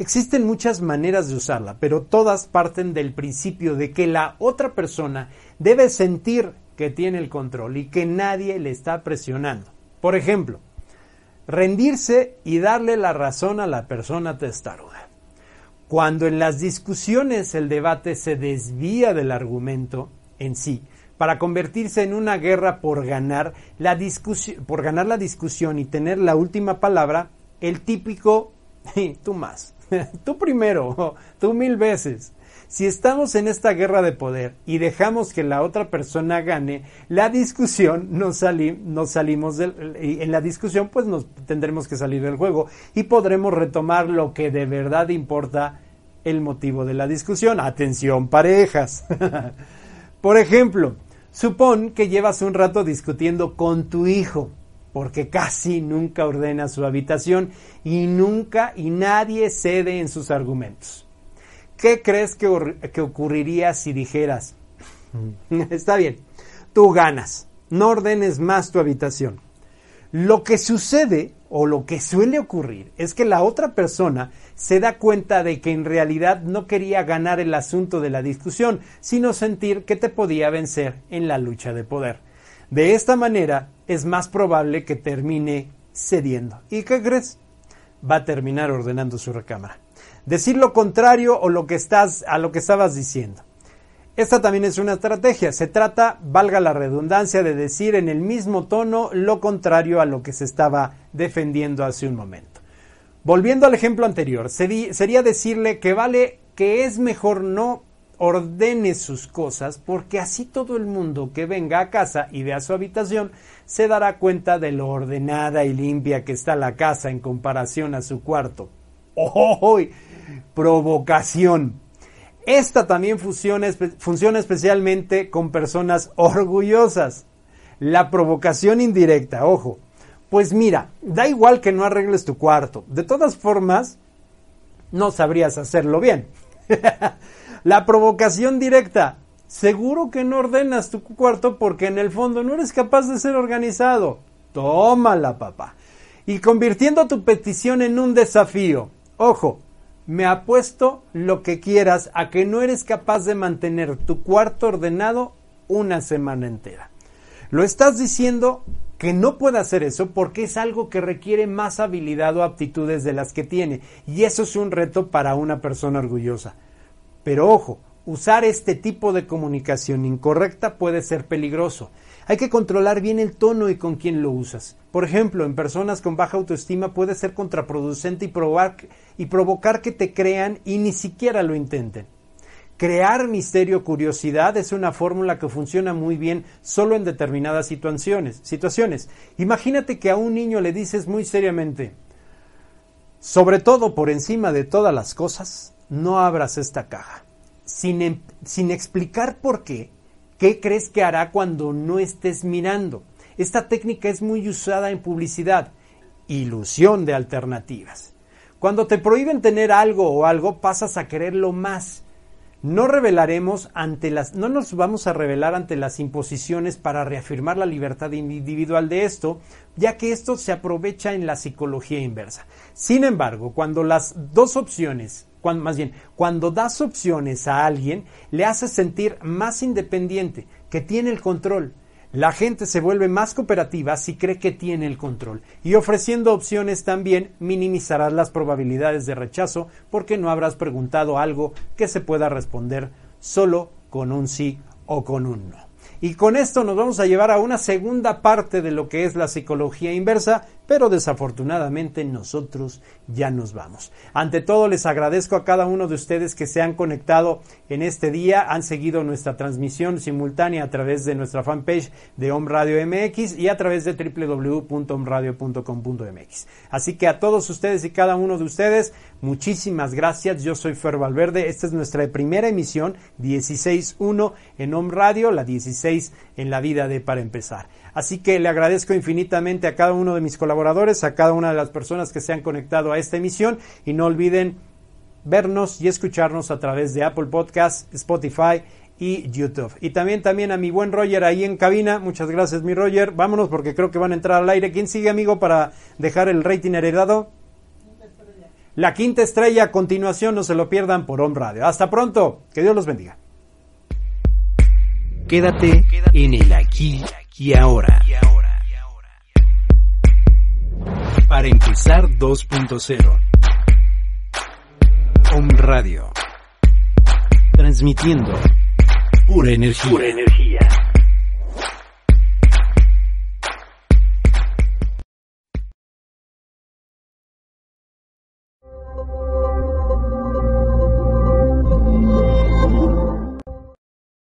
Existen muchas maneras de usarla, pero todas parten del principio de que la otra persona debe sentir que tiene el control y que nadie le está presionando. Por ejemplo, rendirse y darle la razón a la persona testaruda. Cuando en las discusiones el debate se desvía del argumento en sí, para convertirse en una guerra por ganar la discusión, por ganar la discusión y tener la última palabra, el típico tú más tú primero, tú mil veces. Si estamos en esta guerra de poder y dejamos que la otra persona gane, la discusión nos, salimos del, en la discusión pues nos tendremos que salir del juego y podremos retomar lo que de verdad importa el motivo de la discusión. Atención parejas. Por ejemplo, supón que llevas un rato discutiendo con tu hijo porque casi nunca ordena su habitación y nunca y nadie cede en sus argumentos. ¿Qué crees que, ocurriría si dijeras, está bien, tú ganas, no ordenes más tu habitación? Lo que sucede o lo que suele ocurrir es que la otra persona se da cuenta de que en realidad no quería ganar el asunto de la discusión, sino sentir que te podía vencer en la lucha de poder. De esta manera es más probable que termine cediendo. ¿Y qué crees? Va a terminar ordenando su recámara. Decir lo contrario o lo que estás a lo que estabas diciendo. Esta también es una estrategia. Se trata, valga la redundancia, de decir en el mismo tono lo contrario a lo que se estaba defendiendo hace un momento. Volviendo al ejemplo anterior, sería decirle que vale que es mejor no ordene sus cosas porque así todo el mundo que venga a casa y vea su habitación se dará cuenta de lo ordenada y limpia que está la casa en comparación a su cuarto. ¡Oh! Provocación. Esta también funciona, especialmente con personas orgullosas. La provocación indirecta, ojo. Pues mira, da igual que no arregles tu cuarto. De todas formas, no sabrías hacerlo bien. La provocación directa. Seguro que no ordenas tu cuarto porque en el fondo no eres capaz de ser organizado. Tómala, papá. Y convirtiendo tu petición en un desafío. Ojo, me apuesto lo que quieras a que no eres capaz de mantener tu cuarto ordenado una semana entera. Lo estás diciendo que no puede hacer eso porque es algo que requiere más habilidad o aptitudes de las que tiene. Y eso es un reto para una persona orgullosa. Pero ojo, usar este tipo de comunicación incorrecta puede ser peligroso. Hay que controlar bien el tono y con quién lo usas. Por ejemplo, en personas con baja autoestima puede ser contraproducente y, provocar que te crean y ni siquiera lo intenten. Crear misterio curiosidad es una fórmula que funciona muy bien solo en determinadas situaciones. situaciones. Imagínate que a un niño le dices muy seriamente, sobre todo por encima de todas las cosas, no abras esta caja. Sin, em, sin explicar por qué, ¿qué crees que hará cuando no estés mirando? Esta técnica es muy usada en publicidad. Ilusión de alternativas. Cuando te prohíben tener algo o algo, pasas a quererlo más. No revelaremos ante las, no nos vamos a revelar ante las imposiciones para reafirmar la libertad individual de esto, ya que esto se aprovecha en la psicología inversa. Sin embargo, cuando las dos opciones cuando, más bien, cuando das opciones a alguien, le haces sentir más independiente, que tiene el control. La gente se vuelve más cooperativa si cree que tiene el control. Y ofreciendo opciones también minimizarás las probabilidades de rechazo porque no habrás preguntado algo que se pueda responder solo con un sí o con un no. Y con esto nos vamos a llevar a una segunda parte de lo que es la psicología inversa, pero desafortunadamente nosotros ya nos vamos. Ante todo les agradezco a cada uno de ustedes que se han conectado en este día, han seguido nuestra transmisión simultánea a través de nuestra fanpage de Home Radio MX y a través de www.omradio.com.mx. Así que a todos ustedes y cada uno de ustedes, muchísimas gracias. Yo soy Fer Valverde. Esta es nuestra primera emisión 16.1 en Home Radio, la 16 en la vida de Para Empezar. Así que le agradezco infinitamente a cada uno de mis colaboradores, a cada una de las personas que se han conectado a esta emisión y no olviden vernos y escucharnos a través de Apple Podcasts, Spotify y YouTube. Y también también a mi buen Roger ahí en cabina. Muchas gracias, mi Roger. Vámonos porque creo que van a entrar al aire. ¿Quién sigue, amigo, para dejar el rating heredado? La quinta estrella a continuación, no se lo pierdan por Home Radio. Hasta pronto, que Dios los bendiga. Quédate en el aquí y ahora. Para empezar 2.0. Home Radio. Transmitiendo pura energía. Pura energía.